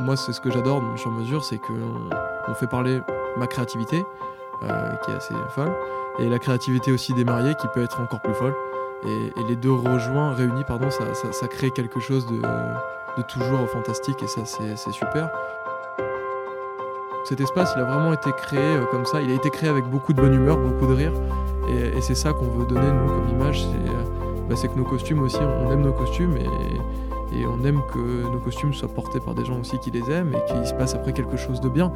moi, c'est ce que j'adore dans Sur Mesure, c'est qu'on on fait parler ma créativité, euh, qui est assez folle, et la créativité aussi des mariés, qui peut être encore plus folle. Et, les deux rejoints, réunis, pardon, ça, crée quelque chose de, toujours fantastique, et ça, c'est super. Cet espace, il a vraiment été créé euh, comme ça. Il a été créé avec beaucoup de bonne humeur, beaucoup de rire. Et, c'est ça qu'on veut donner, nous, comme image. C'est euh, bah, que nos costumes aussi, on aime nos costumes et, et on aime que nos costumes soient portés par des gens aussi qui les aiment et qu'il se passe après quelque chose de bien.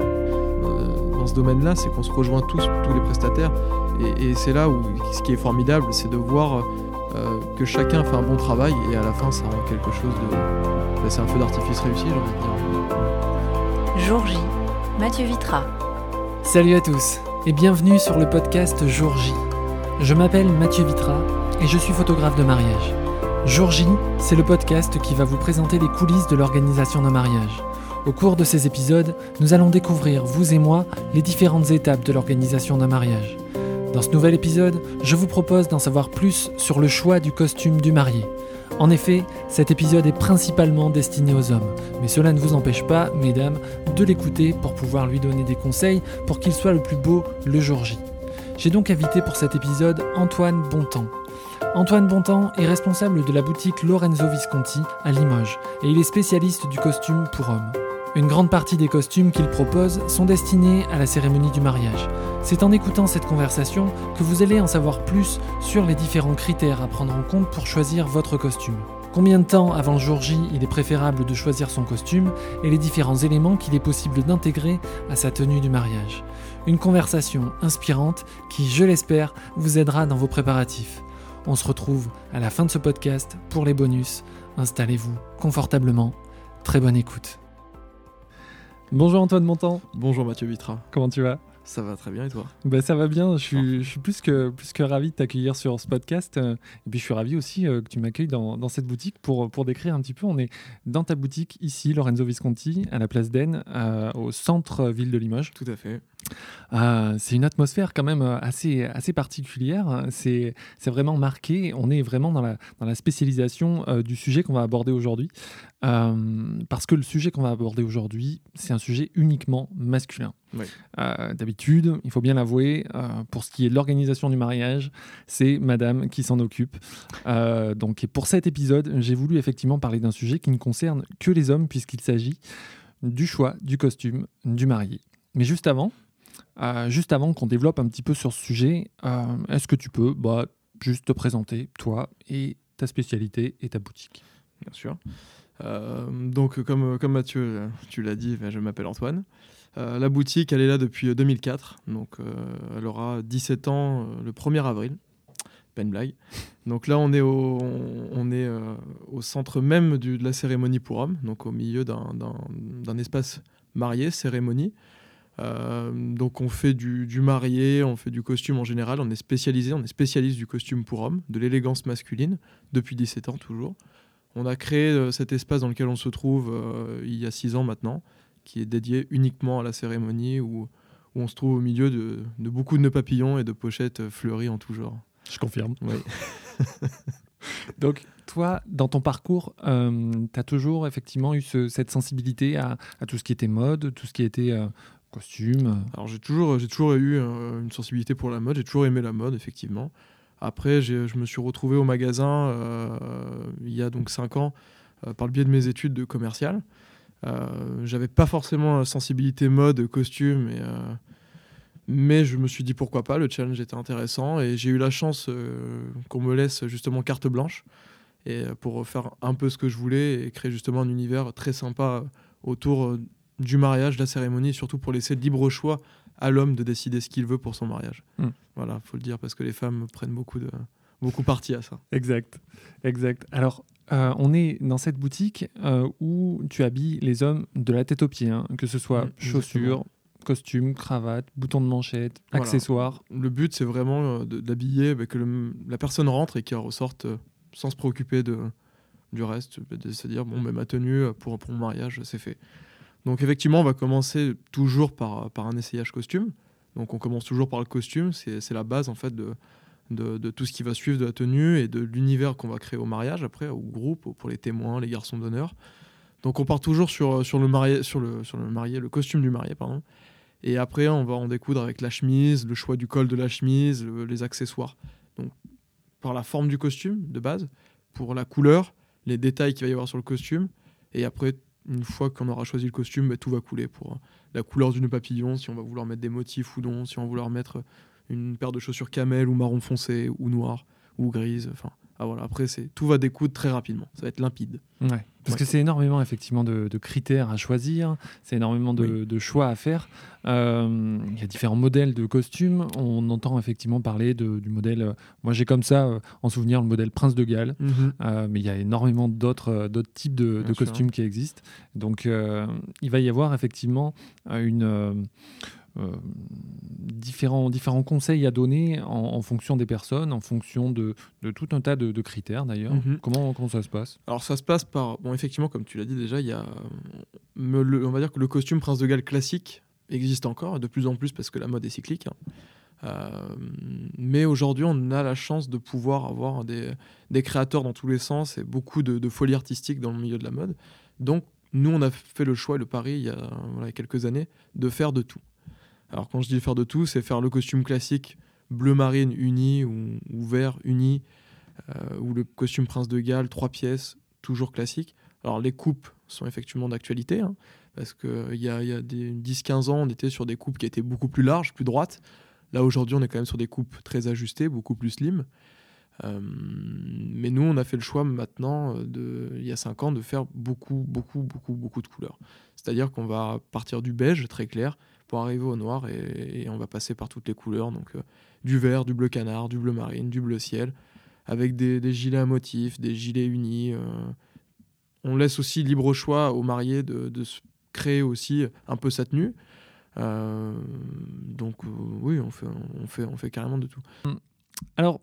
Euh, Dans ce domaine-là, c'est qu'on se rejoint tous, tous les prestataires. Et, et c'est là où ce qui est formidable, c'est de voir euh, que chacun fait un bon travail et à la fin, ça rend quelque chose de. bah, c'est un feu d'artifice réussi, j'ai envie de dire. Jour J, Mathieu Vitra. Salut à tous et bienvenue sur le podcast Jour J. Je m'appelle Mathieu Vitra et je suis photographe de mariage. Jour J, c'est le podcast qui va vous présenter les coulisses de l'organisation d'un mariage. Au cours de ces épisodes, nous allons découvrir, vous et moi, les différentes étapes de l'organisation d'un mariage. Dans ce nouvel épisode, je vous propose d'en savoir plus sur le choix du costume du marié. En effet, cet épisode est principalement destiné aux hommes, mais cela ne vous empêche pas, mesdames, de l'écouter pour pouvoir lui donner des conseils pour qu'il soit le plus beau le jour J. J'ai donc invité pour cet épisode Antoine Bontemps. Antoine Bontemps est responsable de la boutique Lorenzo Visconti à Limoges et il est spécialiste du costume pour hommes. Une grande partie des costumes qu'il propose sont destinés à la cérémonie du mariage. C'est en écoutant cette conversation que vous allez en savoir plus sur les différents critères à prendre en compte pour choisir votre costume. Combien de temps avant le jour J il est préférable de choisir son costume et les différents éléments qu'il est possible d'intégrer à sa tenue du mariage. Une conversation inspirante qui, je l'espère, vous aidera dans vos préparatifs. On se retrouve à la fin de ce podcast pour les bonus. Installez-vous confortablement. Très bonne écoute. Bonjour Antoine Montant, Bonjour Mathieu Vitra. comment tu vas? Ça va très bien et toi? Bah, Ça va bien, je suis, je suis plus, que, plus que ravi de t'accueillir sur ce podcast. euh, Et puis je suis ravi aussi euh, que tu m'accueilles dans, dans cette boutique pour, pour décrire un petit peu. On est dans ta boutique ici, Lorenzo Visconti, à la place d'Aisne, euh, au centre-ville de Limoges. Tout à fait. Euh, c'est une atmosphère quand même assez, assez particulière. C'est c'est vraiment marqué. On est vraiment dans la, dans la spécialisation du sujet qu'on va aborder aujourd'hui. Parce que le sujet qu'on va aborder aujourd'hui, c'est un sujet uniquement masculin. Oui. Euh, D'habitude, il faut bien l'avouer, euh, pour ce qui est de l'organisation du mariage, c'est madame qui s'en occupe. Euh, donc, et pour cet épisode, j'ai voulu effectivement parler d'un sujet qui ne concerne que les hommes, puisqu'il s'agit du choix du costume du marié. Mais juste avant, juste avant qu'on développe un petit peu sur ce sujet, est-ce que tu peux bah, juste te présenter, toi et ta spécialité et ta boutique? Bien sûr. Donc, comme, comme Mathieu, tu l'as dit, ben, je m'appelle Antoine. Euh, la boutique, elle est là depuis euh, 2004. Donc, euh, elle aura 17 ans euh, le 1er avril. Pas une blague. Donc là, on est au, euh, centre même de la cérémonie pour hommes, donc au milieu d'un- espace marié, cérémonie. Euh, donc on fait du, marié, on fait du costume en général, on est spécialisé, on est spécialiste du costume pour hommes, de l'élégance masculine, depuis 17 ans toujours. On a créé euh, cet espace dans lequel on se trouve euh, il y a 6 ans maintenant, qui est dédié uniquement à la cérémonie, où, où on se trouve au milieu de, de beaucoup de nœuds papillons et de pochettes euh, fleuries en tout genre. Je confirme. Oui. Donc, toi, dans ton parcours, tu as toujours effectivement eu ce- cette sensibilité à, à tout ce qui était mode, tout ce qui était euh, costume. Alors j'ai toujours, j'ai toujours eu euh, une sensibilité pour la mode, j'ai toujours aimé la mode, effectivement. Après, j'ai- je me suis retrouvé au magasin euh, il y a donc 5 ans euh, par le biais de mes études de commercial. Euh, J'avais pas forcément la sensibilité mode, costume, et, euh, mais je me suis dit pourquoi pas, le challenge était intéressant et j'ai eu la chance euh, qu'on me laisse justement carte blanche et euh, pour faire un peu ce que je voulais et créer justement un univers très sympa autour euh, du mariage, de la cérémonie, et surtout pour laisser le libre choix à l'homme de décider ce qu'il veut pour son mariage. Mm. Voilà, faut le dire parce que les femmes prennent beaucoup de beaucoup parti à ça. Exact, exact. Alors, euh, on est dans cette boutique euh, où tu habilles les hommes de la tête aux pieds, hein, que ce soit Mm, chaussures, costumes, cravate, boutons de manchette, Voilà. accessoires. Le but, c'est vraiment euh, d'habiller, bah, que le- la personne rentre et qu'elle ressorte sans se préoccuper de, du reste, bah, de se dire bon, bah, ma tenue pour, pour mon mariage, c'est fait. Donc effectivement, on va commencer toujours par, par un essayage costume. Donc on commence toujours par le costume, c'est la base en fait de, de, tout ce qui va suivre de la tenue et de l'univers qu'on va créer au mariage après, au groupe, pour les témoins, les garçons d'honneur. Donc on part toujours sur, sur, le, marié, sur, le, sur le marié, le costume du marié, pardon. Et après, on va en découdre avec la chemise, le choix du col de la chemise, les accessoires. Donc, par la forme du costume de base, pour la couleur, les détails qu'il va y avoir sur le costume. Et après, une fois qu'on aura choisi le costume, bah, tout va couler pour la couleur d'une papillon, si on va vouloir mettre des motifs ou non, si on va vouloir mettre une paire de chaussures camel ou marron foncé ou noir ou grise. Enfin, ah, voilà, après, c'est tout va découdre très rapidement. Ça va être limpide. Ouais, parce que c'est énormément effectivement de, critères à choisir, c'est énormément de, choix à faire. Euh, il y a différents modèles de costumes. On entend effectivement parler de, du modèle. Euh, moi, j'ai comme ça euh, en souvenir le modèle Prince de Galles, mhm. mais il y a énormément d'autres d'autres types de, costumes qui existent. Donc, il va y avoir effectivement une différents, différents conseils à donner en, fonction des personnes, en fonction de, de tout un tas de, critères d'ailleurs. Mhm. comment, comment ça se passe? Alors ça se passe par, bon effectivement comme tu l'as dit déjà, il y a, on va dire que le costume Prince de Galles classique existe encore, de plus en plus parce que la mode est cyclique. Hein. Euh, mais aujourd'hui, on a la chance de pouvoir avoir des, des, créateurs dans tous les sens et beaucoup de, folie artistique dans le milieu de la mode. Donc, nous, on a fait le choix et le pari il y a voilà, quelques années de faire de tout. Alors quand je dis faire de tout, c'est faire le costume classique bleu marine uni ou, vert uni, euh, ou le costume prince de Galles, trois pièces, toujours classique. Alors les coupes sont effectivement d'actualité, hein, parce qu'il y a, y a 10-15 ans, on était sur des coupes qui étaient beaucoup plus larges, plus droites. Là aujourd'hui, on est quand même sur des coupes très ajustées, beaucoup plus slim. Euh, mais nous, on a fait le choix maintenant, euh, de, il y a 5 ans, de faire beaucoup, beaucoup, beaucoup, beaucoup de couleurs. C'est-à-dire qu'on va partir du beige très clair, pour arriver au noir et, on va passer par toutes les couleurs, donc euh, du vert, du bleu canard, du bleu marine, du bleu ciel, avec des, gilets à motifs, des gilets unis. Euh. On laisse aussi libre choix aux mariés de, de créer aussi un peu sa tenue. Euh, donc oui, on fait, on, fait, on fait carrément de tout. Alors,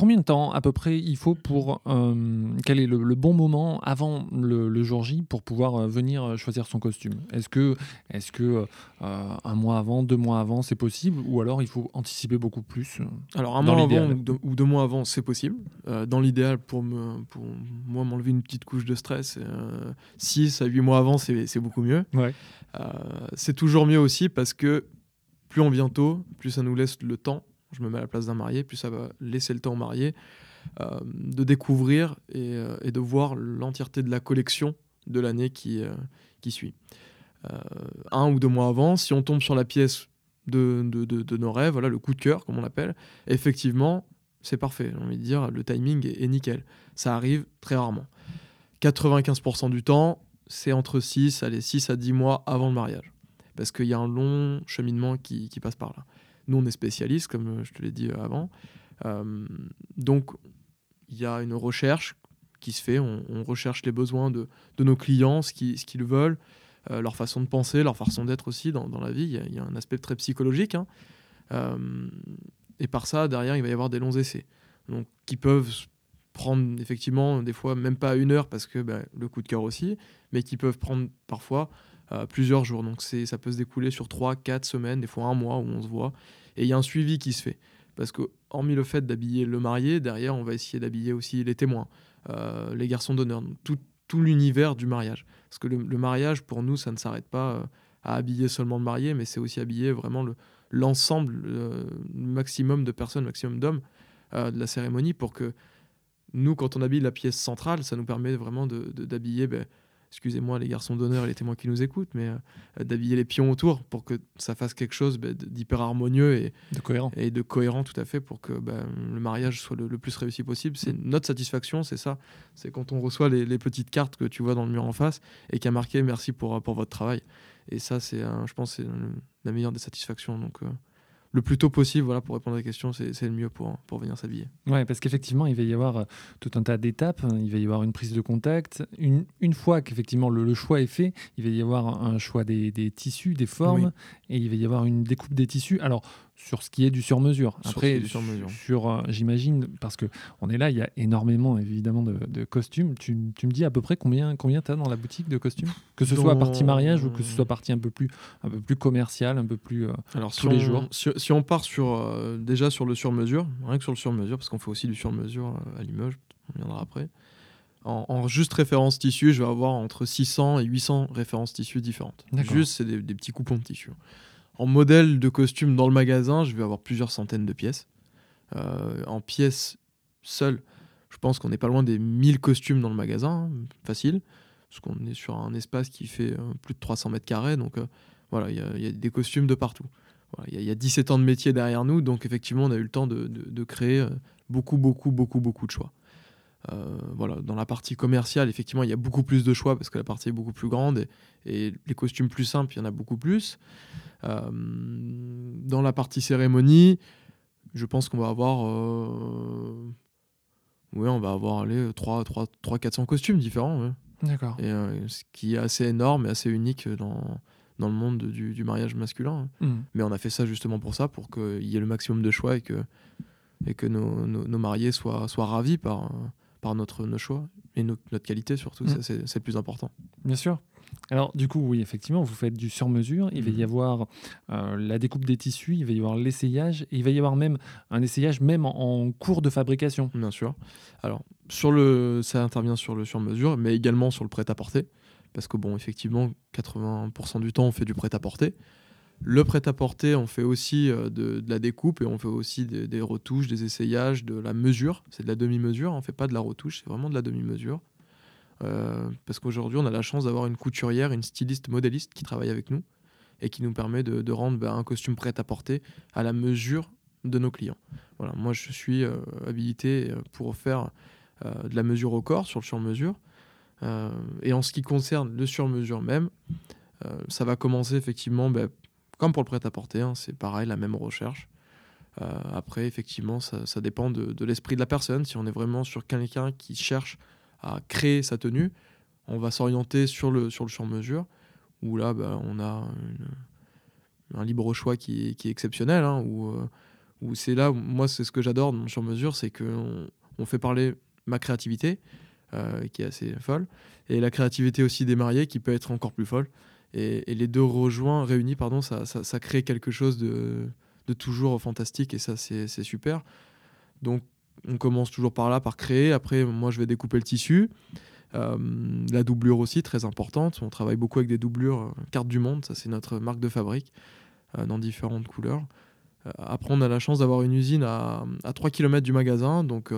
Combien de temps à peu près il faut pour euh, quel est le, bon moment avant le, jour J pour pouvoir euh, venir euh, choisir son costume? Est-ce que, est que un mois avant, deux mois avant, c'est possible? Ou alors il faut anticiper beaucoup plus Alors un mois avant ou deux, mois avant, c'est possible. dans l'idéal, pour, me, pour moi m'enlever une petite couche de stress, six à huit mois avant, c'est beaucoup mieux. Ouais. c'est toujours mieux aussi parce que plus on vient tôt, plus ça nous laisse le temps je me mets à la place d'un marié, puis ça va laisser le temps au marié euh, de découvrir euh, et, de voir l'entièreté de la collection de l'année qui, euh, suit. un ou deux mois avant, si on tombe sur la pièce de, nos rêves, voilà, le coup de cœur, comme on l'appelle, effectivement, c'est parfait. J'ai envie de dire, le timing est, nickel. Ça arrive très rarement. 95% du temps, c'est entre 6, allez, 6 à 10 mois avant le mariage. Parce qu'il y a un long cheminement qui passe par là. Nous, on est spécialistes, comme euh, je te l'ai dit euh, avant. Euh, donc, il y a une recherche qui se fait. On, recherche les besoins de, nos clients, ce qu'ils veulent, leur façon de penser, leur façon d'être aussi dans, la vie. Il y, a, un aspect très psychologique. Hein. et par ça, derrière, il va y avoir des longs essais. Donc, qui peuvent prendre effectivement des fois même pas une heure parce que bah, le coup de cœur aussi, mais qui peuvent prendre parfois plusieurs jours. Donc ça peut se découler sur 3, 4 semaines, des fois un mois où on se voit. Et il y a un suivi qui se fait. Parce que, hormis le fait d'habiller le marié, derrière, on va essayer d'habiller aussi les témoins, euh, les garçons d'honneur, tout, tout l'univers du mariage. Parce que le, mariage, pour nous, ça ne s'arrête pas euh, à habiller seulement le marié, mais c'est aussi habiller vraiment le, l'ensemble, le maximum de personnes, maximum d'hommes euh, de la cérémonie pour que nous, quand on habille la pièce centrale, ça nous permet vraiment de, d'habiller ben, excusez-moi les garçons d'honneur et les témoins qui nous écoutent, mais euh, d'habiller les pions autour pour que ça fasse quelque chose bah, d'hyper harmonieux et de cohérent. Et de cohérent tout à fait pour que bah, le mariage soit le, plus réussi possible. C'est notre satisfaction, c'est ça. C'est quand on reçoit les, petites cartes que tu vois dans le mur en face et qui a marqué merci pour, pour votre travail. Et ça, c'est, je pense, c'est la meilleure des satisfactions. Donc, euh, le plus tôt possible, voilà, pour répondre à la question, c'est le mieux pour, pour venir s'habiller. Oui, parce qu'effectivement, il va y avoir euh, tout un tas d'étapes. Il va y avoir une prise de contact. Une, une fois qu'effectivement le, choix est fait, il va y avoir un choix des, des tissus, des formes, et il va y avoir une découpe des tissus. Alors, sur ce qui est du sur-mesure. Après, sur, sur euh, j'imagine, parce que on est là, il y a énormément évidemment de, costumes. Tu, tu, me dis à peu près combien, combien tu as dans la boutique de costumes? Que ce soit partie mariage ou que ce soit partie un peu plus, un peu plus commerciale, un peu plus euh, Alors, tous les jours. Si, on part sur, euh, déjà sur le sur-mesure, rien que sur le sur-mesure, parce qu'on fait aussi du sur-mesure à Limoges, on viendra après. En, en juste référence tissu, je vais avoir entre 600 et 800 références tissu différentes. Juste, c'est des, des petits coupons de tissu. En modèle de costume dans le magasin, je vais avoir plusieurs centaines de pièces. Euh, en pièces seules, je pense qu'on n'est pas loin des 1000 costumes dans le magasin, hein, facile, parce qu'on est sur un espace qui fait euh, plus de 300 mètres carrés, donc euh, voilà, il y, a- des costumes de partout. Il y, y a 17 ans de métier derrière nous, donc effectivement, on a eu le temps de, créer beaucoup, beaucoup, beaucoup, beaucoup de choix. Euh, voilà, dans la partie commerciale, effectivement, il y a beaucoup plus de choix parce que la partie est beaucoup plus grande et, et les costumes plus simples, il y en a beaucoup plus. Euh, dans la partie cérémonie, je pense qu'on va avoir. euh, ouais, on va avoir les 3, 3, 3 400 costumes différents. ouais. D'accord. Et, euh, ce qui est assez énorme et assez unique dans, dans le monde du, du mariage masculin. hein. Mhm. Mais on a fait ça justement pour ça, pour qu'il y ait le maximum de choix et que, et que nos, nos- nos mariés soient, soient ravis par, par notre, nos choix et no- notre qualité surtout. Mm. Ça, c'est le plus important. Bien sûr. Alors, du coup, oui, effectivement, vous faites du sur-mesure. Il va y Mhm. avoir euh, la découpe des tissus, il va y avoir l'essayage, il va y avoir même un essayage même en, en cours de fabrication. Bien sûr. Alors, sur le, ça intervient sur le sur-mesure, mais également sur le prêt-à-porter. Parce que, bon, effectivement, 80% du temps, on fait du prêt-à-porter. Le prêt-à-porter, on fait aussi euh, de, la découpe et on fait aussi des, retouches, des essayages, de la mesure. C'est de la demi-mesure, on ne fait pas de la retouche, c'est vraiment de la demi-mesure. Euh, parce qu'aujourd'hui, on a la chance d'avoir une couturière, une styliste modéliste qui travaille avec nous et qui nous permet de, rendre ben, un costume prêt-à-porter à la mesure de nos clients. Voilà, moi, je suis euh, habilité euh, pour faire de la mesure au corps sur le sur-mesure. Et en ce qui concerne le sur-mesure même, ça va commencer effectivement, ben, comme pour le prêt-à-porter, hein, c'est pareil, la même recherche. Euh, après, effectivement, ça, dépend de, l'esprit de la personne. Si on est vraiment sur quelqu'un qui cherche à créer sa tenue, on va s'orienter sur le, sur le sur-mesure, où là, ben, on a un libre choix qui, est- exceptionnel, hein, euh, c'est là, moi, c'est ce que j'adore dans mon sur-mesure, c'est qu'on on fait parler ma créativité, euh, qui est assez folle, et la créativité aussi des mariés, qui peut être encore plus folle. Et, les deux rejoints, réunis, pardon, ça, crée quelque chose de, toujours fantastique, et ça, c'est super. Donc, on commence toujours par là, par créer. Après, moi, je vais découper le tissu. Euh, la doublure aussi, très importante. On travaille beaucoup avec des doublures euh, carte du monde. Ça, c'est notre marque de fabrique euh, dans différentes couleurs. Après, on a la chance d'avoir une usine à, à 3 km du magasin. Donc,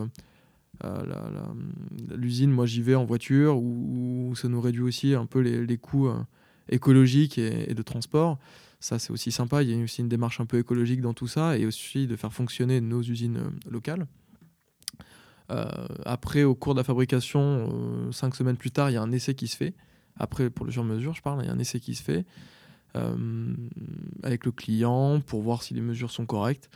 l'usine, moi, j'y vais en voiture où, ça nous réduit aussi un peu les coûts écologiques et, de transport. Ça, c'est aussi sympa. Il y a aussi une démarche un peu écologique dans tout ça et aussi de faire fonctionner nos usines euh, locales. Euh, après, au cours de la fabrication, euh, cinq semaines plus tard, il y a un essai qui se fait. Après, pour le sur-mesure, je parle, il y a un essai qui se fait avec le client pour voir si les mesures sont correctes.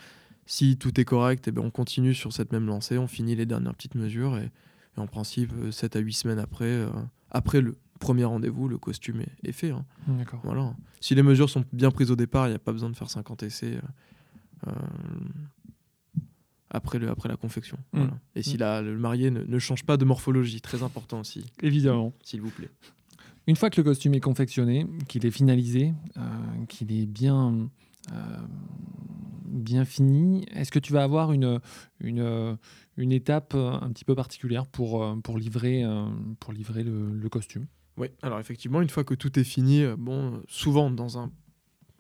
Si tout est correct, eh ben, on continue sur cette même lancée, on finit les dernières petites mesures et, en principe, 7 à 8 semaines après, après le premier rendez-vous, le costume est, est fait. hein. Voilà. Si les mesures sont bien prises au départ, il n'y a pas besoin de faire 50 essais euh, euh, après, le, après la confection. Mm. Voilà. Et si la- le marié ne, ne change pas de morphologie, très important aussi, Évidemment. s'il vous plaît. Une fois que le costume est confectionné, qu'il est finalisé, euh, qu'il est bien, euh, bien fini, est-ce que tu vas avoir une, une, une étape un petit peu particulière pour, pour livrer, pour livrer le, le costume? Oui, alors effectivement, une fois que tout est fini, euh, bon, euh, souvent dans un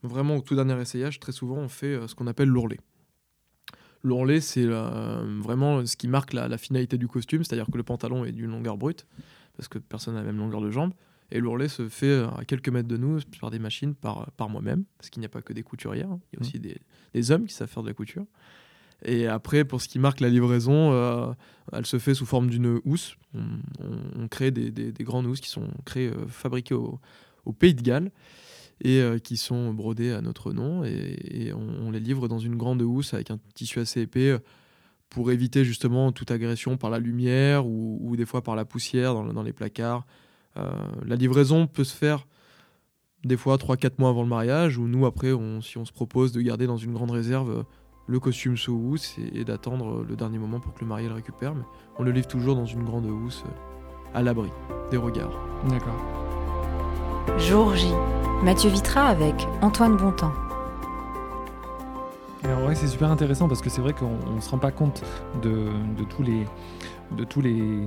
vraiment au tout dernier essayage, très souvent on fait euh, ce qu'on appelle l'ourlet. L'ourlet, c'est euh, vraiment ce qui marque la, la finalité du costume, c'est-à-dire que le pantalon est d'une longueur brute, parce que personne n'a la même longueur de jambe, et l'ourlet se fait à quelques mètres de nous par des machines, par, par moi-même, parce qu'il n'y a pas que des couturières, hein, il y a aussi des, des hommes qui savent faire de la couture. Et après, pour ce qui marque la livraison, euh, elle se fait sous forme d'une housse. On, crée des, des- des grandes housses qui sont créées, euh, fabriquées au, Pays de Galles et euh, qui sont brodées à notre nom. Et, on, les livre dans une grande housse avec un tissu assez épais euh, pour éviter justement toute agression par la lumière ou, des fois par la poussière dans, le- dans les placards. La livraison peut se faire des fois 3-4 mois avant le mariage, ou nous après, si on se propose de garder dans une grande réserve le costume sous housse et, et d'attendre euh, le dernier moment pour que le marié le récupère, mais on le livre toujours dans une grande housse euh, à l'abri des regards. D'accord. Jour J. Mathieu Vitra avec Antoine Bontemps. Alors ouais, c'est super intéressant parce que c'est vrai qu'on ne se rend pas compte de, de tous les de tous les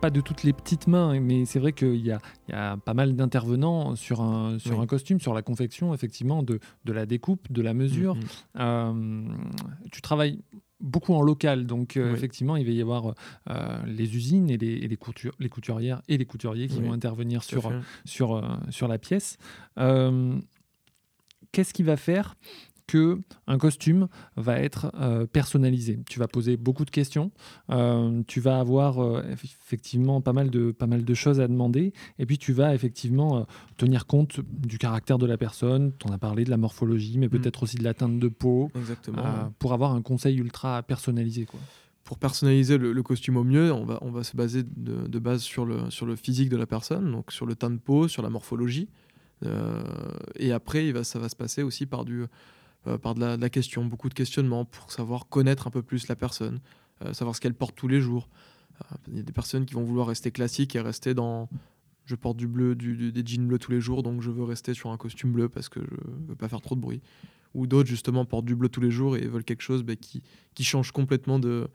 pas de toutes les petites mains, mais c'est vrai qu'il y, y a, pas mal d'intervenants sur, un, sur un costume, sur la confection, effectivement, de, de la découpe, de la mesure. Mhm. Euh, tu travailles beaucoup en local, donc euh, Oui. effectivement, il va y avoir euh, les usines et les, et les, coutu- les couturières et les couturiers qui Oui, vont intervenir sur, fait. sur, sur la pièce. Qu'est-ce qui va faire que un costume va être euh, personnalisé Tu vas poser beaucoup de questions, euh, tu vas avoir euh, eff- effectivement pas mal, de, pas mal de choses à demander, et puis tu vas effectivement tenir compte du caractère de la personne, tu en as parlé de la morphologie, mais peut-être aussi de la teinte de peau, Exactement. pour avoir un conseil ultra personnalisé. Quoi. pour personnaliser le, le costume au mieux, on va, on va se baser de, de base sur le, sur le physique de la personne, donc sur le teint de peau, sur la morphologie. Euh, et après, il va, ça va se passer aussi par, du, par de, la, question, beaucoup de questionnements pour savoir connaître un peu plus la personne, euh, savoir ce qu'elle porte tous les jours. Euh, Il y a des personnes qui vont vouloir rester classiques et rester dans. Je porte du bleu, du- des jeans bleus tous les jours, donc je veux rester sur un costume bleu parce que je veux pas faire trop de bruit. Ou d'autres, justement, portent du bleu tous les jours et veulent quelque chose bah, qui, qui change complètement de,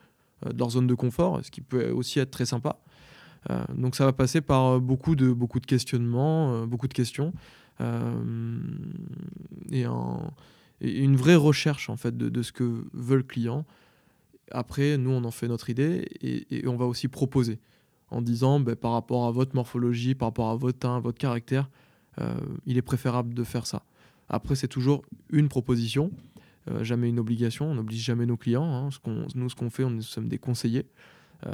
euh, leur zone de confort, ce qui peut aussi être très sympa. Euh, donc ça va passer par euh, beaucoup de, beaucoup de questionnements, euh, beaucoup de questions, euh, et, un- une vraie recherche en fait de, ce que veut le client. Après, nous, on en fait notre idée et, on va aussi proposer en disant ben, par rapport à votre morphologie, par rapport à votre teint, votre caractère, euh, il est préférable de faire ça. Après, c'est toujours une proposition, euh, jamais une obligation. On n'oblige jamais nos clients. hein. Nous, ce qu'on fait, on, nous sommes des conseillers. Euh,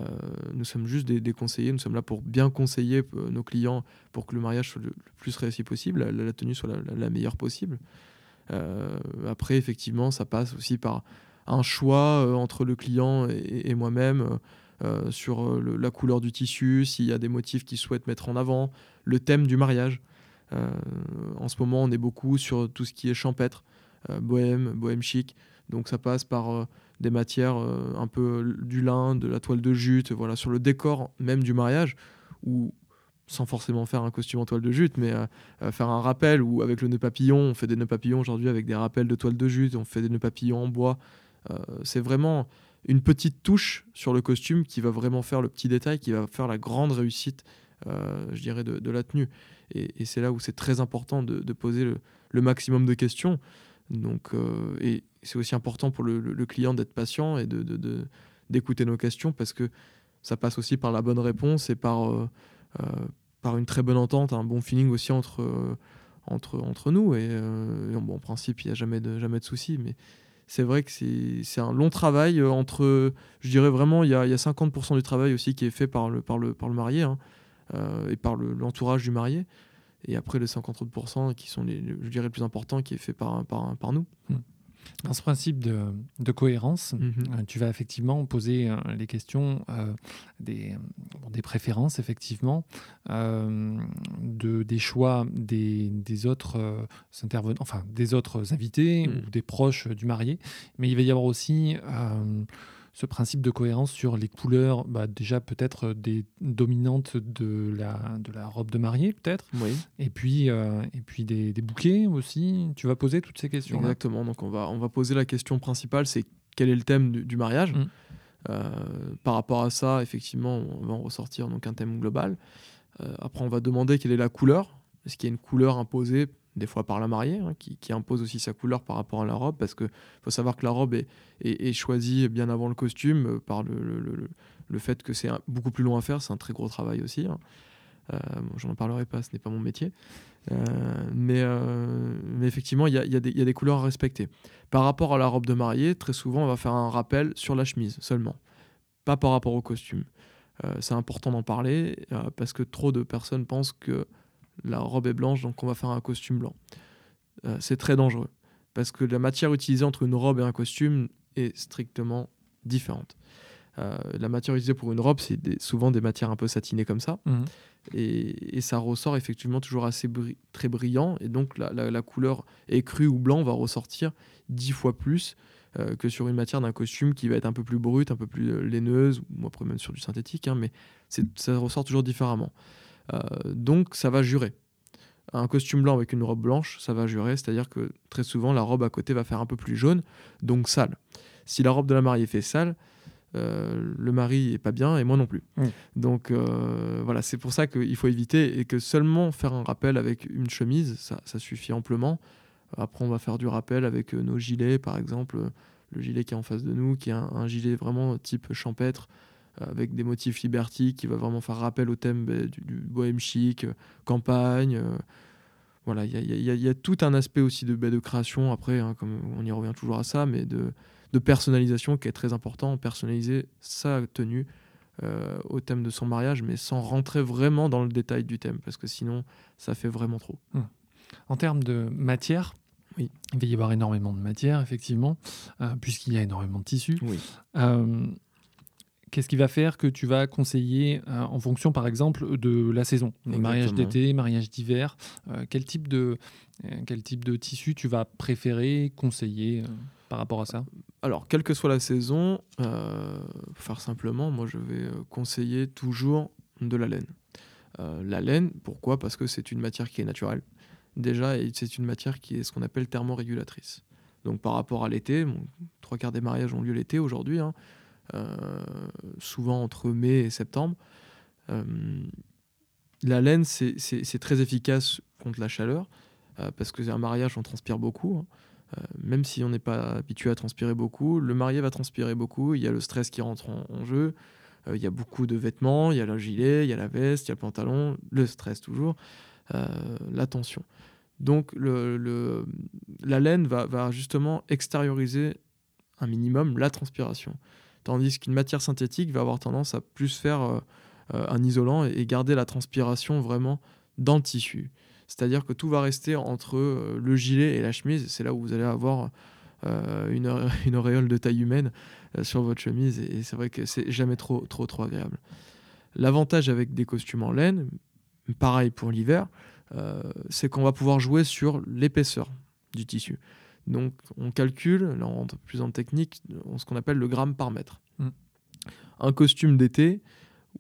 nous sommes juste des, conseillers. Nous sommes là pour bien conseiller nos clients pour que le mariage soit le, plus réussi possible, la, tenue soit la meilleure possible. Euh, après, effectivement, ça passe aussi par un choix euh, entre le client et, moi-même euh, sur la couleur du tissu, s'il y a des motifs qu'ils souhaitent mettre en avant, le thème du mariage. En ce moment, on est beaucoup sur tout ce qui est champêtre, bohème, bohème chic. Donc ça passe par des matières un peu du lin, de la toile de jute, voilà, sur le décor même du mariage, ou sans forcément faire un costume en toile de jute, mais euh, euh, faire un rappel, ou avec le nœud papillon, on fait des nœuds papillons aujourd'hui avec des rappels de toile de jute, on fait des nœuds papillons en bois. Euh, c'est vraiment une petite touche sur le costume qui va vraiment faire le petit détail, qui va faire la grande réussite, je dirais, de, la tenue. Et, c'est là où c'est très important de, poser le, maximum de questions. Donc, et c'est aussi important pour le, client d'être patient et de, d'écouter nos questions parce que ça passe aussi par la bonne réponse et par, par une très bonne entente, un bon feeling aussi entre, euh, entre, entre nous. Et, euh, et bon, en principe, il n'y a jamais de, jamais de soucis. Mais c'est vrai que c'est, un long travail euh, entre, je dirais vraiment, il y a, y a 50% du travail aussi qui est fait par le, par le, par le marié hein, euh, et par le- l'entourage du marié. Et après, les 50% qui sont, les, je dirais, plus importants, qui est fait par, par, par nous. Dans ce principe de, de cohérence, Mhm. euh, tu vas effectivement poser euh, les questions euh, des, bon, des préférences, effectivement, euh, de, des choix des, des autres euh, intervenants, enfin des autres invités Mhm. ou des proches du marié. Mais il va y avoir aussi ce principe de cohérence sur les couleurs, bah, déjà peut-être des dominantes de la, de la robe de mariée, peut-être, Oui, et puis, euh, et puis des, des bouquets aussi. Tu vas poser toutes ces questions. exactement. Donc, on va, on va poser la question principale c'est quel est le thème du, du mariage? Mhm. Euh, Par rapport à ça, effectivement, on va en ressortir donc, un thème global. Euh, après, on va demander quelle est la couleur. Est-ce qu'il y a une couleur imposée, des fois par la mariée, hein, qui, impose aussi sa couleur par rapport à la robe Parce qu'il faut savoir que la robe est, choisie bien avant le costume euh, par le, fait que c'est beaucoup plus long à faire. C'est un très gros travail aussi. hein. Euh, J'en parlerai pas, ce n'est pas mon métier. Euh, mais, euh, mais effectivement, il y a, des- couleurs à respecter. Par rapport à la robe de mariée, très souvent, on va faire un rappel sur la chemise seulement, pas par rapport au costume. C'est important d'en parler parce que trop de personnes pensent que la robe est blanche, donc on va faire un costume blanc. Euh, c'est très dangereux parce que la matière utilisée entre une robe et un costume est strictement différente. Euh, la matière utilisée pour une robe, c'est des- souvent des matières un peu satinées comme ça Mhm. et, et ça ressort effectivement toujours assez bri- très brillant et donc la, la- la couleur écrue ou blanc va ressortir dix fois plus euh, que sur une matière d'un costume qui va être un peu plus brute, un peu plus laineuse ou après même sur du synthétique, hein, mais c'est- ça ressort toujours différemment. Euh, donc ça va jurer. Un costume blanc avec une robe blanche, ça va jurer, c'est-à-dire que très souvent la robe à côté va faire un peu plus jaune, donc sale. Si la robe de la mariée fait sale, euh, le mari est pas bien et moi non plus. Donc euh, voilà, c'est pour ça qu'il faut éviter et que seulement faire un rappel avec une chemise, ça, ça suffit amplement. Après, on va faire du rappel avec nos gilets, par exemple, le gilet qui est en face de nous, qui est un, un gilet vraiment type champêtre, avec des motifs libertiques, qui va vraiment faire rappel au thème bah, du, du bohème chic, euh, campagne. euh, voilà, il y a, y y tout un aspect aussi de, bah, de création, après, hein, comme on y revient toujours à ça, mais de, de personnalisation qui est très important. Personnaliser sa tenue euh, au thème de son mariage, mais sans rentrer vraiment dans le détail du thème, parce que sinon, ça fait vraiment trop. En termes de matière, Oui. il va y avoir énormément de matière, effectivement, euh, puisqu'il y a énormément de tissus. Oui. Qu'est-ce qui va faire que tu vas conseiller euh, en fonction, par exemple, de la saison? Mariage d'été, mariage d'hiver. euh, quel, type de, euh, quel type de tissu tu vas préférer, conseiller par rapport à ça? Alors, quelle que soit la saison, pour faire simplement, moi je vais conseiller toujours de la laine. La laine, pourquoi? Parce que c'est une matière qui est naturelle. Déjà, et c'est une matière qui est ce qu'on appelle thermorégulatrice. Donc par rapport à l'été, bon, trois quarts des mariages ont lieu l'été aujourd'hui, hein, souvent entre mai et septembre. Euh, la laine, c'est très efficace contre la chaleur, euh, parce que c'est un mariage, on transpire beaucoup. hein. Euh, même si on n'est pas habitué à transpirer beaucoup, le marié va transpirer beaucoup. Il y a le stress qui rentre en, jeu. Euh, il y a beaucoup de vêtements. Il y a le gilet, il y a la veste, il y a le pantalon, le stress toujours, euh, la tension. Donc la laine va justement extérioriser un minimum la transpiration. Tandis qu'une matière synthétique va avoir tendance à plus faire euh, euh, un isolant et, garder la transpiration vraiment dans le tissu. C'est-à-dire que tout va rester entre euh, le gilet et la chemise. C'est là où vous allez avoir une, auréole- de taille humaine sur votre chemise. Et, c'est vrai que c'est jamais trop, trop, trop agréable. L'avantage avec des costumes en laine, pareil pour l'hiver, c'est qu'on va pouvoir jouer sur l'épaisseur du tissu. Donc on calcule, là on rentre plus en technique, ce qu'on appelle le gramme par mètre. Mm. Un costume d'été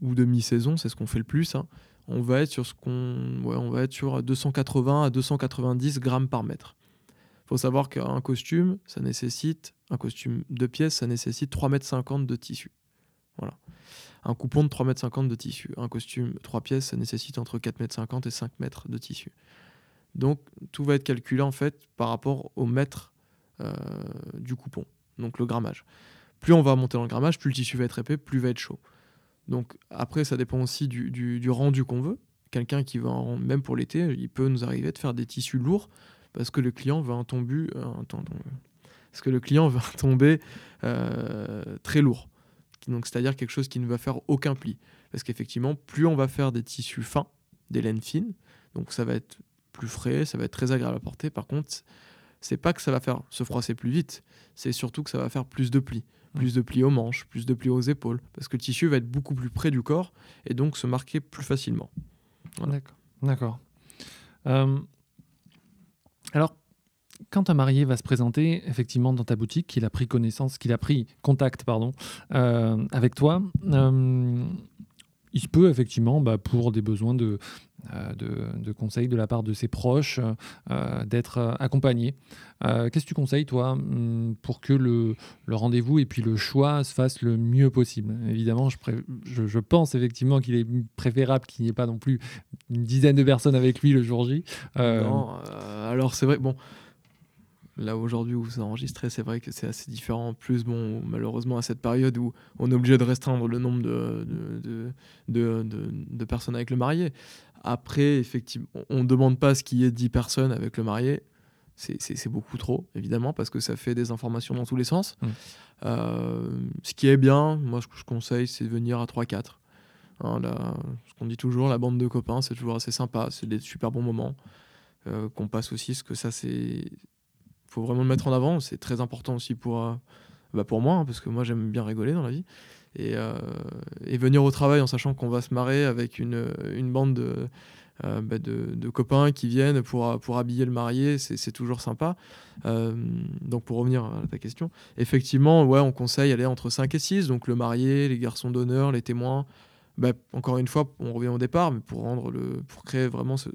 ou de mi-saison, c'est ce qu'on fait le plus, hein, on va être sur ce qu'on ouais, on va être sur 280 à 290 grammes par mètre. Il faut savoir qu'un costume, ça nécessite un costume de pièces, ça nécessite 3,50 mètres de tissu. Voilà. Un coupon de 3,50 mètres de tissu. Un costume 3 pièces, ça nécessite entre 4,50 mètres et 5 mètres de tissu. Donc tout va être calculé en fait par rapport au mètre euh, du coupon, donc le grammage. Plus on va monter dans le grammage, plus le tissu va être épais, plus il va être chaud. Donc après, ça dépend aussi du, du- du rendu qu'on veut. Quelqu'un qui va, en- même pour l'été, il peut nous arriver de faire des tissus lourds parce que le client veut un tombu, euh, parce que le client veut un euh, très lourd. Donc c'est-à-dire quelque chose qui ne va faire aucun pli. Parce qu'effectivement, plus on va faire des tissus fins, des laines fines, donc ça va être plus frais, ça va être très agréable à porter. Par contre, c'est pas que ça va faire se froisser plus vite, c'est surtout que ça va faire plus de plis. Plus de plis aux manches, plus de plis aux épaules, parce que le tissu va être beaucoup plus près du corps et donc se marquer plus facilement. Voilà. D'accord. D'accord. Euh, alors, quand un marié va se présenter effectivement dans ta boutique, qu'il a pris connaissance, qu'il a pris contact, pardon, euh, avec toi, euh, il se peut effectivement, bah, pour des besoins de, euh, de, conseils de la part de ses proches, euh, d'être euh, accompagné. Euh, Qu'est-ce que tu conseilles, toi, hum, pour que le, le rendez-vous et puis le choix se fassent le mieux possible? Évidemment, je, je, je pense effectivement qu'il est préférable qu'il n'y ait pas non plus une dizaine de personnes avec lui le jour J. Non, alors c'est vrai, bon, là aujourd'hui où c'est enregistré, c'est vrai que c'est assez différent. En plus, bon, malheureusement, à cette période où on est obligé de restreindre le nombre de, de, de, de- de- de personnes avec le marié. Après, effectivement, on ne demande pas ce qu'il y ait 10 personnes avec le marié. C'est- beaucoup trop, évidemment, parce que ça fait des informations dans tous les sens. Mm. Euh, ce qui est bien, moi, ce que je conseille, c'est de venir à 3-4. Hein, ce qu'on dit toujours, la bande de copains, c'est toujours assez sympa. C'est des super bons moments euh, qu'on passe aussi, parce que ça, c'est. Faut vraiment le mettre en avant. C'est très important aussi pour, euh, bah, pour moi, hein, parce que moi, j'aime bien rigoler dans la vie. Et, euh, et venir au travail en sachant qu'on va se marrer avec une, une bande de, euh, bah, de, copains qui viennent pour, pour habiller le marié, c'est toujours sympa. Donc, pour revenir à ta question, effectivement, ouais, on conseille aller entre 5 et 6, donc le marié, les garçons d'honneur, les témoins. Bah, encore une fois, on revient au départ, mais pour, rendre le, pour créer vraiment ce-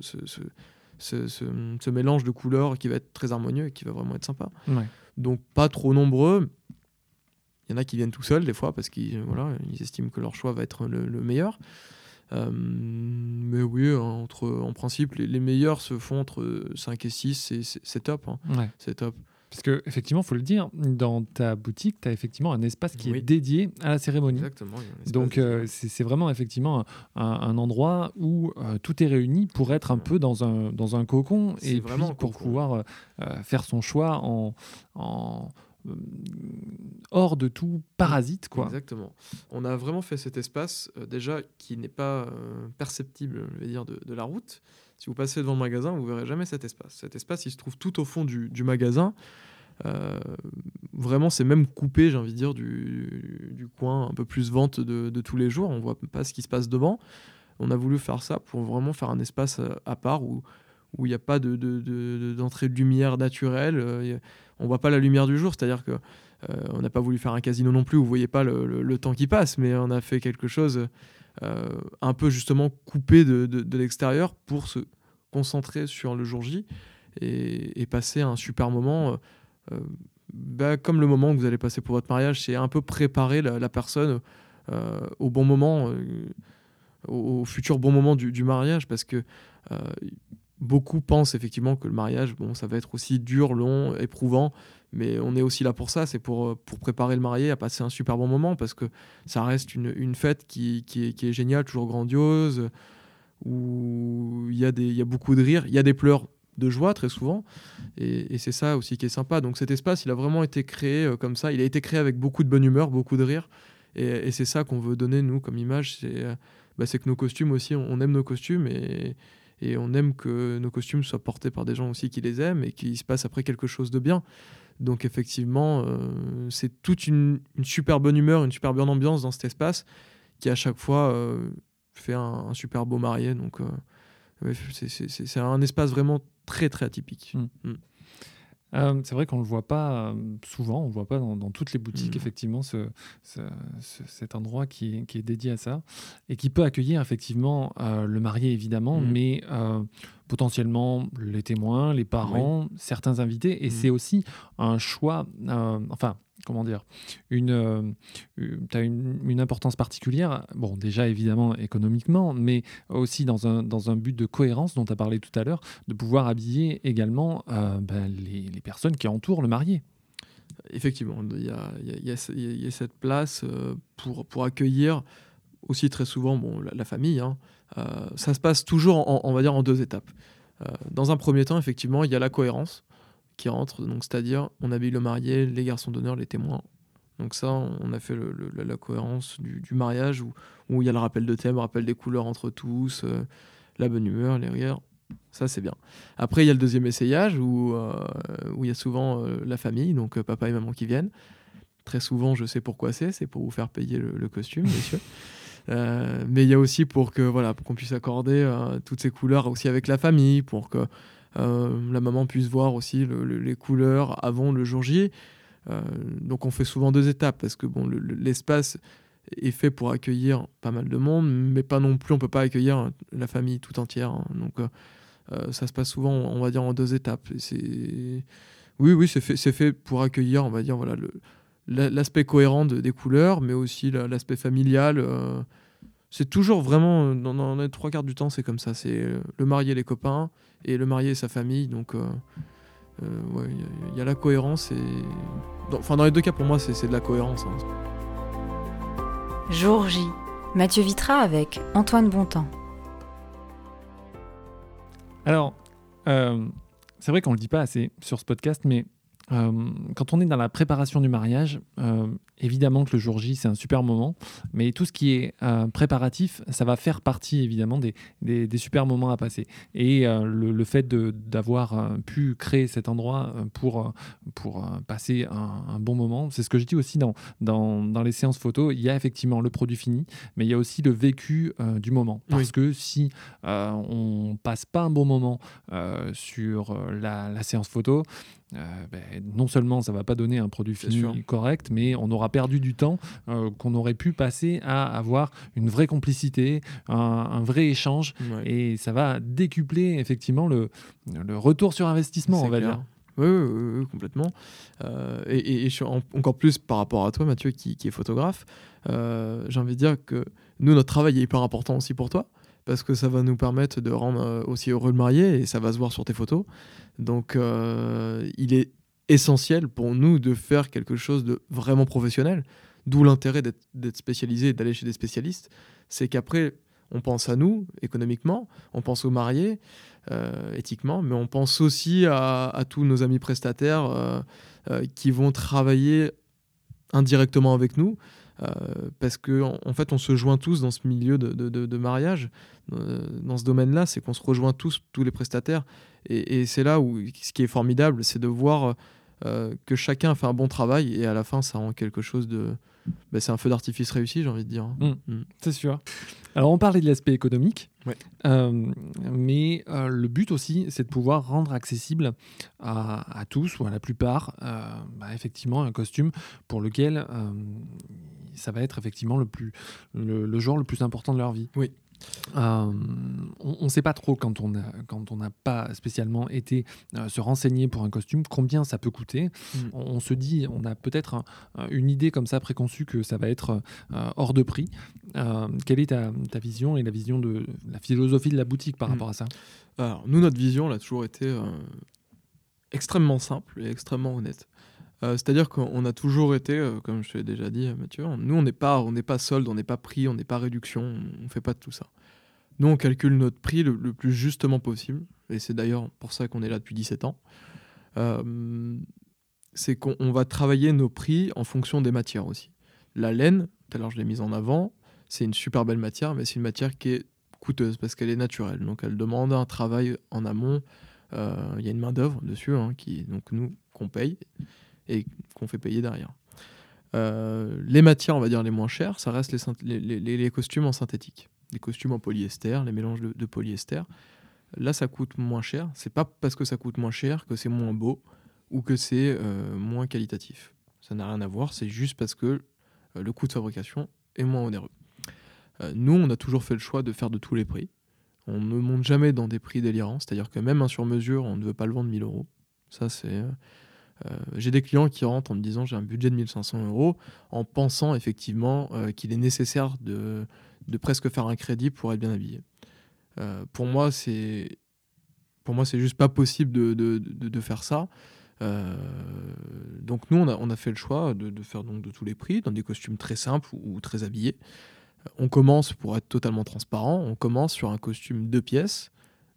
ce, ce- ce mélange de couleurs qui va être très harmonieux et qui va vraiment être sympa. ouais. Donc pas trop nombreux, Il y en a qui viennent tout seuls des fois parce qu'ils voilà, ils estiment que leur choix va être le, meilleur. Euh, mais oui, entre, en principe, les, meilleurs se font entre 5 et 6, c'est top. Hein. C'est top. Parce que effectivement, faut le dire, dans ta boutique, tu as effectivement un espace qui est dédié à la cérémonie. Exactement. Donc euh, c'est vraiment effectivement un, endroit où euh, tout est réuni pour être un peu dans un, dans un cocon et vraiment pour pouvoir faire son choix en, en hors de tout parasite. Quoi. Exactement. On a vraiment fait cet espace euh, déjà qui n'est pas euh, perceptible, je vais dire, de, la route. Si vous passez devant le magasin, vous verrez jamais cet espace. Cet espace, il se trouve tout au fond du, magasin. Euh, vraiment, c'est même coupé, j'ai envie de dire, du, coin un peu plus vente de, tous les jours. On voit pas ce qui se passe devant. On a voulu faire ça pour vraiment faire un espace à part où il n'y a pas d'entrée de, lumière naturelle. on voit pas la lumière du jour, c'est-à-dire que euh, on n'a pas voulu faire un casino non plus, où vous voyez pas le, temps qui passe, mais on a fait quelque chose euh, un peu justement coupé de, l'extérieur pour se concentrer sur le jour J et, passer un super moment. Euh, bah, comme le moment que vous allez passer pour votre mariage, c'est un peu préparer la, personne au bon moment, au, futur bon moment du, du mariage, parce que beaucoup pensent effectivement que le mariage, bon, ça va être aussi dur, long, éprouvant, mais on est aussi là pour ça, c'est pour, euh, pour préparer le marié à passer un super bon moment, parce que ça reste une, une fête qui, qui, est, géniale, toujours grandiose, où il y, a y a beaucoup de rires, il y a des pleurs de joie très souvent, et, c'est ça aussi qui est sympa. Donc cet espace, il a vraiment été créé euh, comme ça, il a été créé avec beaucoup de bonne humeur, beaucoup de rire, et, et c'est ça qu'on veut donner, nous, comme image, c'est euh, bah, que nos costumes aussi, on aime nos costumes, et et on aime que nos costumes soient portés par des gens aussi qui les aiment et qu'il se passe après quelque chose de bien. Donc effectivement, euh, c'est toute une, super bonne humeur, une super bonne ambiance dans cet espace qui à chaque fois euh, fait un, super beau marié. Donc euh, c'est un espace vraiment très très atypique. Mmh. Mmh. Euh, c'est vrai qu'on ne le voit pas euh, souvent, on ne le voit pas dans, toutes les boutiques, mmh. effectivement, ce, cet endroit qui est, qui est, dédié à ça et qui peut accueillir effectivement euh, le marié, évidemment, mmh. mais potentiellement les témoins, les parents, certains invités. Et mmh. c'est aussi un choix, enfin, comment dire, une, euh, as une, importance particulière, bon déjà évidemment économiquement, mais aussi dans un, dans un but de cohérence dont tu as parlé tout à l'heure, de pouvoir habiller également euh, ben, les, les, personnes qui entourent le marié. Effectivement, il y a, y, y a, cette place euh, pour, pour accueillir aussi très souvent bon, la, famille. Hein. ça se passe toujours, en, on va dire, en deux étapes. dans un premier temps, effectivement, il y a la cohérence qui rentrent. Donc, c'est-à-dire, on habille le marié, les garçons d'honneur, les témoins. Donc ça, on a fait la cohérence du, mariage où, où, il y a le rappel de thème, rappel des couleurs entre tous, euh, la bonne humeur, les rires. Ça, c'est bien. Après, il y a le deuxième essayage où, euh, où il y a souvent euh, la famille, donc papa et maman qui viennent. Très souvent, je sais pourquoi c'est, c'est pour vous faire payer le, costume, messieurs. mais il y a aussi pour que voilà, pour qu'on puisse accorder toutes ces couleurs aussi avec la famille, pour que la maman puisse voir aussi les couleurs avant le jour J. Euh, donc on fait souvent deux étapes parce que bon, l'espace est fait pour accueillir pas mal de monde, mais pas non plus, on peut pas accueillir la famille tout entière. Hein. Donc euh, ça se passe souvent, on va dire, en deux étapes. Oui, oui, c'est fait, fait, pour accueillir, on va dire, voilà, l'aspect cohérent des couleurs, mais aussi l'aspect familial. c'est toujours vraiment, dans, dans, les trois quarts du temps, c'est comme ça. C'est le marié, les copains, et le marié et sa famille. Donc, euh, euh, il y, a la cohérence. Et... Dans, enfin, dans les deux cas, pour moi, c'est de la cohérence. Hein. Jour J. Mathieu Vitra avec Antoine Bontemps. Alors, euh, c'est vrai qu'on ne le dit pas assez sur ce podcast, mais quand on est dans la préparation du mariage, évidemment que le jour J, c'est un super moment, mais tout ce qui est euh, préparatif, ça va faire partie évidemment des, des, super moments à passer. Et euh, le, fait d'avoir euh, pu créer cet endroit pour, pour passer un, bon moment, c'est ce que je dis aussi dans, dans, dans, les séances photos, il y a effectivement le produit fini, mais il y a aussi le vécu du moment. Parce que si on passe pas un bon moment sur la, la séance photo, ben, non seulement ça va pas donner un produit fini correct, mais on aura perdu du temps euh, qu'on aurait pu passer à avoir une vraie complicité, un, vrai échange. Et ça va décupler effectivement le, le retour sur investissement, on va dire. Oui, oui, oui, complètement. Euh, et, et, encore plus par rapport à toi, Mathieu, qui, qui est photographe, euh, j'ai envie de dire que nous, notre travail est hyper important aussi pour toi, parce que ça va nous permettre de rendre euh, aussi heureux le marié, et ça va se voir sur tes photos. Donc, il est essentiel pour nous de faire quelque chose de vraiment professionnel, d'où l'intérêt d'être spécialisé et d'aller chez des spécialistes. C'est qu'après, on pense à nous économiquement, on pense aux mariés euh, éthiquement, mais on pense aussi à, tous nos amis prestataires euh, euh, qui vont travailler indirectement avec nous. Parce que en, fait, on se joint tous dans ce milieu de, mariage, dans ce domaine-là, c'est qu'on se rejoint tous, tous les prestataires. Et, et c'est là où ce qui est formidable, c'est de voir que chacun fait un bon travail et à la fin, ça rend quelque chose de, bah, c'est un feu d'artifice réussi, j'ai envie de dire. Mmh. Mmh. C'est sûr. Alors, on parlait de l'aspect économique, euh, mais euh, le but aussi, c'est de pouvoir rendre accessible à, tous ou à la plupart, euh, bah, effectivement, un costume pour lequel ça va être effectivement le, plus, le, le jour le plus important de leur vie. Oui. Euh, on ne sait pas trop quand on n'a pas spécialement été euh, se renseigner pour un costume combien ça peut coûter. Mm. On, se dit, on a peut-être une idée comme ça préconçue que ça va être euh, hors de prix. quelle est ta, vision et la vision de la philosophie de la boutique par mm. rapport à ça? Alors nous, notre vision, elle a toujours été extrêmement simple et extrêmement honnête. C'est-à-dire qu'on a toujours été, comme je l'ai déjà dit, Mathieu, nous, on n'est pas, on pas solde, on n'est pas prix, on n'est pas réduction, on ne fait pas de tout ça. Nous, on calcule notre prix le, plus justement possible, et c'est d'ailleurs pour ça qu'on est là depuis 17 ans. c'est qu'on va travailler nos prix en fonction des matières aussi. La laine, tout à l'heure je l'ai mise en avant, c'est une super belle matière, mais c'est une matière qui est coûteuse parce qu'elle est naturelle. Donc elle demande un travail en amont. Il y a une main d'œuvre dessus, hein, donc nous, qu'on paye et qu'on fait payer derrière. Euh, les matières, on va dire les moins chères, ça reste les, costumes en synthétique, les costumes en polyester, les mélanges de, polyester. Là, ça coûte moins cher. C'est pas parce que ça coûte moins cher que c'est moins beau ou que c'est euh, moins qualitatif. Ça n'a rien à voir. C'est juste parce que euh, le coût de fabrication est moins onéreux. nous, on a toujours fait le choix de faire de tous les prix. On ne monte jamais dans des prix délirants. C'est-à-dire que même un sur mesure, on ne veut pas le vendre 1000 euros. Ça, c'est euh, j'ai des clients qui rentrent en me disant j'ai un budget de 1500 euros en pensant effectivement euh, qu'il est nécessaire de, de, presque faire un crédit pour être bien habillé. Euh, pour moi, c'est juste pas possible de, de, de faire ça. donc nous, on a, on a, fait le choix de, faire donc de tous les prix, dans des costumes très simples ou, ou très habillés. On commence, pour être totalement transparent, on commence sur un costume deux pièces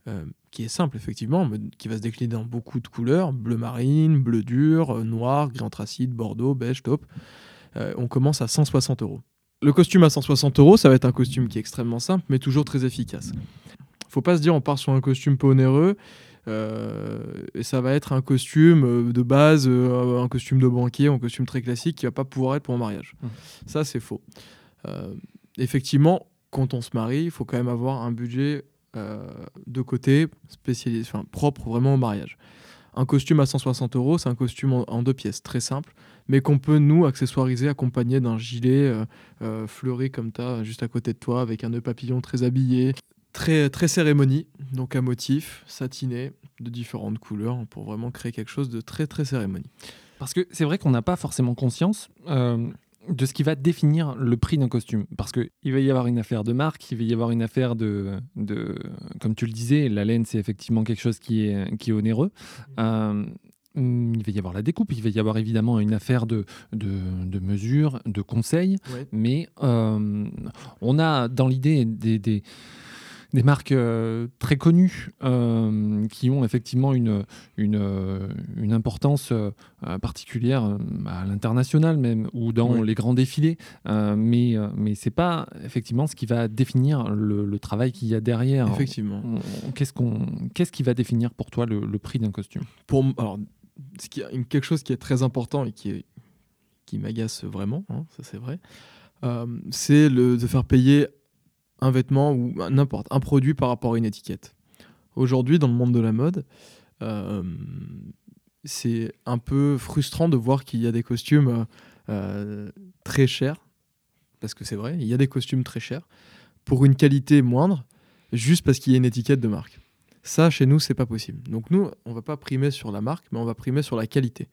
euh, qui est simple effectivement, mais qui va se décliner dans beaucoup de couleurs, bleu marine, bleu dur, euh, noir, gris anthracite, bordeaux, beige, taupe. Euh, on commence à 160 euros. Le costume à 160 euros, ça va être un costume qui est extrêmement simple, mais toujours très efficace. Faut pas se dire on part sur un costume peu onéreux, et ça va être un costume de base, un costume de banquier, un costume très classique qui va pas pouvoir être pour un mariage. Mmh. Ça, c'est faux. effectivement, quand on se marie, il faut quand même avoir un budget de côté, spécialisé, enfin, propre vraiment au mariage. Un costume à 160 euros, c'est un costume en, deux pièces, très simple, mais qu'on peut nous accessoiriser, accompagné d'un gilet euh, euh, fleuri comme ça, juste à côté de toi, avec un nœud papillon très habillé, très, très cérémonie, donc à motif, satiné, de différentes couleurs, pour vraiment créer quelque chose de très très cérémonie. Parce que c'est vrai qu'on n'a pas forcément conscience de ce qui va définir le prix d'un costume. Parce qu'il va y avoir une affaire de marque, il va y avoir une affaire de... de comme tu le disais, la laine, c'est effectivement quelque chose qui est, qui est onéreux. Mmh. Euh, il va y avoir la découpe, il va y avoir évidemment une affaire de, de, de mesures, de conseils, mais euh, on a dans l'idée des des marques euh, très connues euh, qui ont effectivement une, une, euh, une importance particulière à l'international même ou dans les grands défilés. mais mais ce n'est pas effectivement ce qui va définir le, travail qu'il y a derrière. Effectivement. Qu'est-ce qu'on qu'est-ce qui va définir pour toi le, prix d'un costume? Pour, alors, ce qui, quelque chose qui est très important et qui, est, qui m'agace vraiment, hein, ça c'est vrai, c'est de faire payer un vêtement ou n'importe, un produit par rapport à une étiquette. Aujourd'hui, dans le monde de la mode, euh, c'est un peu frustrant de voir qu'il y a des costumes euh, très chers, parce que c'est vrai, il y a des costumes très chers, pour une qualité moindre, juste parce qu'il y a une étiquette de marque. Ça, chez nous, c'est pas possible. Donc nous, on va pas primer sur la marque, mais on va primer sur la qualité,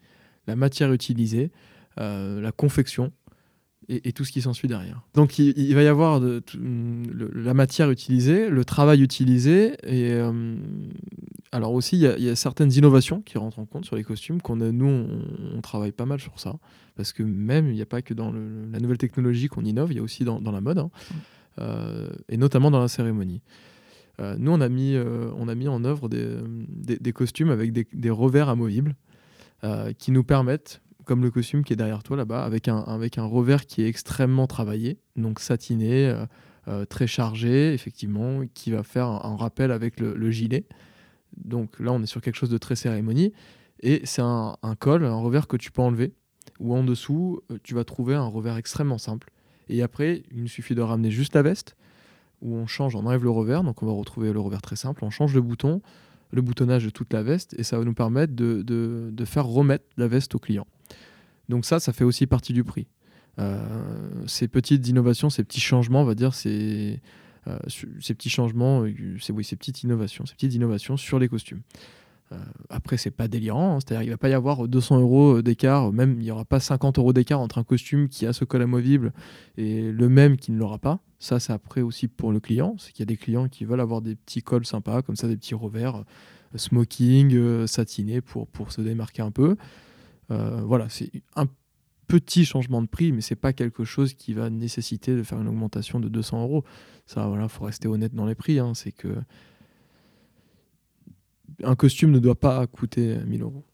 la matière utilisée, euh, la confection et, et tout ce qui s'ensuit derrière. Donc il, il va y avoir de- le- la matière utilisée, le travail utilisé, et euh, alors aussi il y, a, il y a certaines innovations qui rentrent en compte sur les costumes. Qu'on a, nous, on, on travaille pas mal sur ça, parce que même il n'y a pas que dans le- la nouvelle technologie qu'on innove, il y a aussi dans, dans la mode, hein, euh, et notamment dans la cérémonie. Euh, nous, on a, mis, on a mis en œuvre des, des- des costumes avec des, des revers amovibles qui nous permettent, comme le costume qui est derrière toi là-bas, avec un, avec un revers qui est extrêmement travaillé, donc satiné, euh, euh, très chargé, effectivement, qui va faire un, rappel avec le, le gilet. Donc là, on est sur quelque chose de très cérémonie. Et c'est un, un col, un revers que tu peux enlever, ou en dessous, euh, tu vas trouver un revers extrêmement simple. Et après, il nous suffit de ramener juste la veste, où on change, on enlève le revers, donc on va retrouver le revers très simple, on change le bouton, le boutonnage de toute la veste, et ça va nous permettre de, faire remettre la veste au client. Donc ça, ça fait aussi partie du prix. Euh, ces petites innovations, ces petits changements, on va dire, ces, euh, ces petits changements, euh, c'est oui, ces petites innovations, ces petites innovations sur les costumes. Euh, après, c'est pas délirant, hein, c'est-à-dire il va pas y avoir 200 euros d'écart, même il y aura pas 50 euros d'écart entre un costume qui a ce col amovible et le même qui ne l'aura pas. Ça, c'est après aussi pour le client, c'est qu'il y a des clients qui veulent avoir des petits cols sympas, comme ça, des petits revers, euh, smoking, euh, satiné pour, pour se démarquer un peu. Voilà, c'est un petit changement de prix, mais c'est pas quelque chose qui va nécessiter de faire une augmentation de 200 euros. Ça, voilà, faut rester honnête dans les prix. hein, c'est que un costume ne doit pas coûter 1000 euros.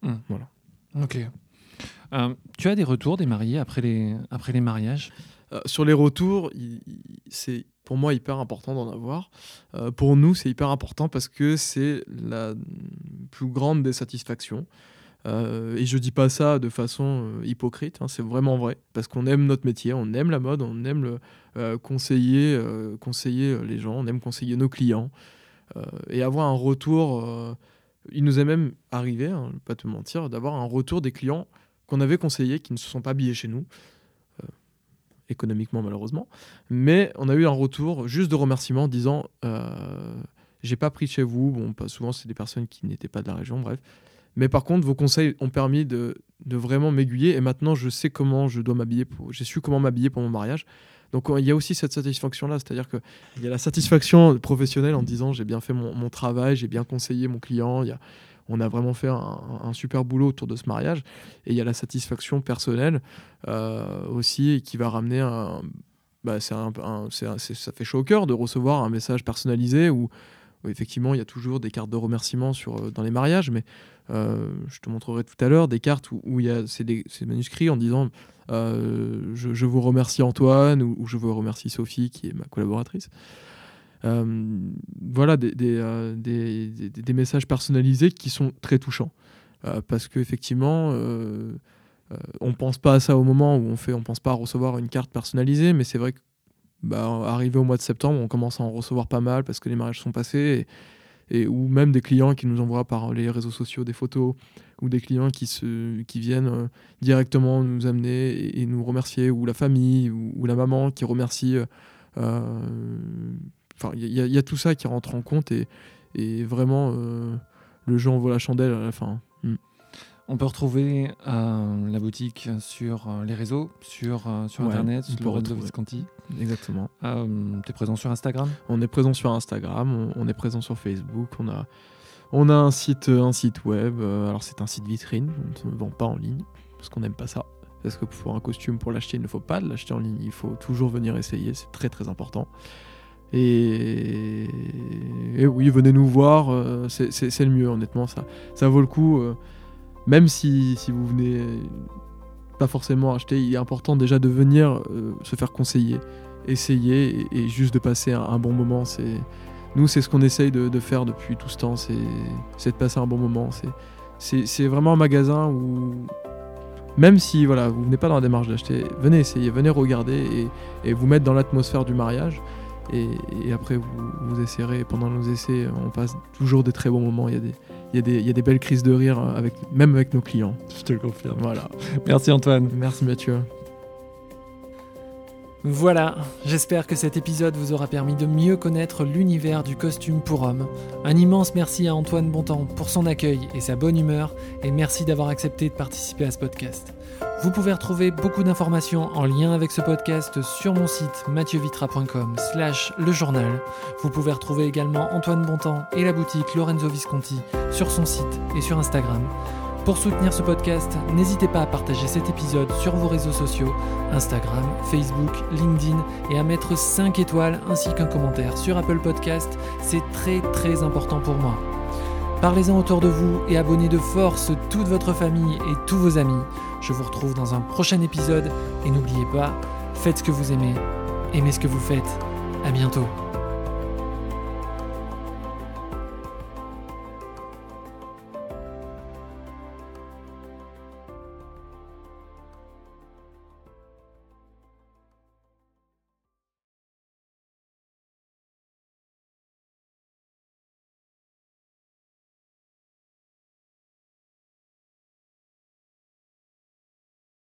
Ok. Euh, tu as des retours des mariés après les, après les mariages? Euh, sur les retours, c'est pour moi hyper important d'en avoir. Euh, pour nous, c'est hyper important parce que c'est la plus grande des satisfactions. Euh, et je dis pas ça de façon euh, hypocrite, hein, c'est vraiment vrai, parce qu'on aime notre métier, on aime la mode, on aime le, euh, conseiller, euh, conseiller euh, les gens, on aime conseiller nos clients. Euh, et avoir un retour, euh, il nous est même arrivé, hein, pas te mentir, d'avoir un retour des clients qu'on avait conseillés qui ne se sont pas habillés chez nous, euh, économiquement malheureusement, mais on a eu un retour juste de remerciement disant euh, j'ai pas pris chez vous, bon pas souvent c'est des personnes qui n'étaient pas de la région, bref, mais par contre vos conseils ont permis de, de vraiment m'aiguiller. Et maintenant je sais comment je dois m'habiller, j'ai su comment m'habiller pour mon mariage. Donc il y a aussi cette satisfaction-là, c'est-à-dire qu'il y a la satisfaction professionnelle en disant j'ai bien fait mon, travail, j'ai bien conseillé mon client, on a vraiment fait un, super boulot autour de ce mariage. Et il y a la satisfaction personnelle euh, aussi qui va ramener un... Bah, ça fait chaud au cœur de recevoir un message personnalisé où effectivement il y a toujours des cartes de remerciement euh, dans les mariages, mais euh, je te montrerai tout à l'heure des cartes où, il y a c'est des- c'est manuscrit en disant euh, je, vous remercie Antoine ou, je vous remercie Sophie qui est ma collaboratrice. Voilà des, messages personnalisés qui sont très touchants parce qu'effectivement on pense pas à ça au moment où on fait on pense pas à recevoir une carte personnalisée mais c'est vrai que bah, arrivé au mois de septembre on commence à en recevoir pas mal parce que les mariages sont passés et, ou même des clients qui nous envoient par les réseaux sociaux des photos ou des clients qui, viennent euh, directement nous amener et, nous remercier ou la famille ou, la maman qui remercie euh, il y, a- tout ça qui rentre en compte et, vraiment, euh, le jeu en vaut la chandelle à la fin. Mm. On peut retrouver euh, la boutique sur euh, les réseaux, sur, euh, sur Ouais, Internet, on peut Laurent de retrouver. Visconti. Exactement. Tu es présent sur Instagram? On est présent sur Instagram, on, on est présent sur Facebook, on a, on a un, site, un site web. alors, c'est un site vitrine, on ne vend pas en ligne parce qu'on n'aime pas ça. Parce que pour un costume, pour l'acheter, il ne faut pas l'acheter en ligne, il faut toujours venir essayer, c'est très très important. Et, et oui, venez nous voir, c'est le mieux, honnêtement, ça, ça vaut le coup. Même si, si vous venez pas forcément acheter, il est important déjà de venir euh, se faire conseiller, essayer et, juste de passer un, bon moment. C'est Nous, c'est ce qu'on essaye de, faire depuis tout ce temps, c'est de passer un bon moment. C'est- vraiment un magasin où, même si voilà, vous venez pas dans la démarche d'acheter, venez essayer, venez regarder et, et vous mettre dans l'atmosphère du mariage. Et, et après, vous, vous essayerez. Pendant nos essais, on passe toujours des très bons moments. Il y a des, il y a des, y a des belles crises de rire, avec, même avec nos clients. Je te le confirme. Voilà. Merci Antoine. Merci Mathieu. Voilà, j'espère que cet épisode vous aura permis de mieux connaître l'univers du costume pour homme. Un immense merci à Antoine Bontemps pour son accueil et sa bonne humeur, et merci d'avoir accepté de participer à ce podcast. Vous pouvez retrouver beaucoup d'informations en lien avec ce podcast sur mon site mathieuVitra.com slash le journal. Vous pouvez retrouver également Antoine Bontemps et la boutique Lorenzo Visconti sur son site et sur Instagram. Pour soutenir ce podcast, n'hésitez pas à partager cet épisode sur vos réseaux sociaux, Instagram, Facebook, LinkedIn, et à mettre 5 étoiles ainsi qu'un commentaire sur Apple Podcast. C'est très très important pour moi. Parlez-en autour de vous et abonnez de force toute votre famille et tous vos amis. Je vous retrouve dans un prochain épisode et n'oubliez pas, faites ce que vous aimez, aimez ce que vous faites. À bientôt.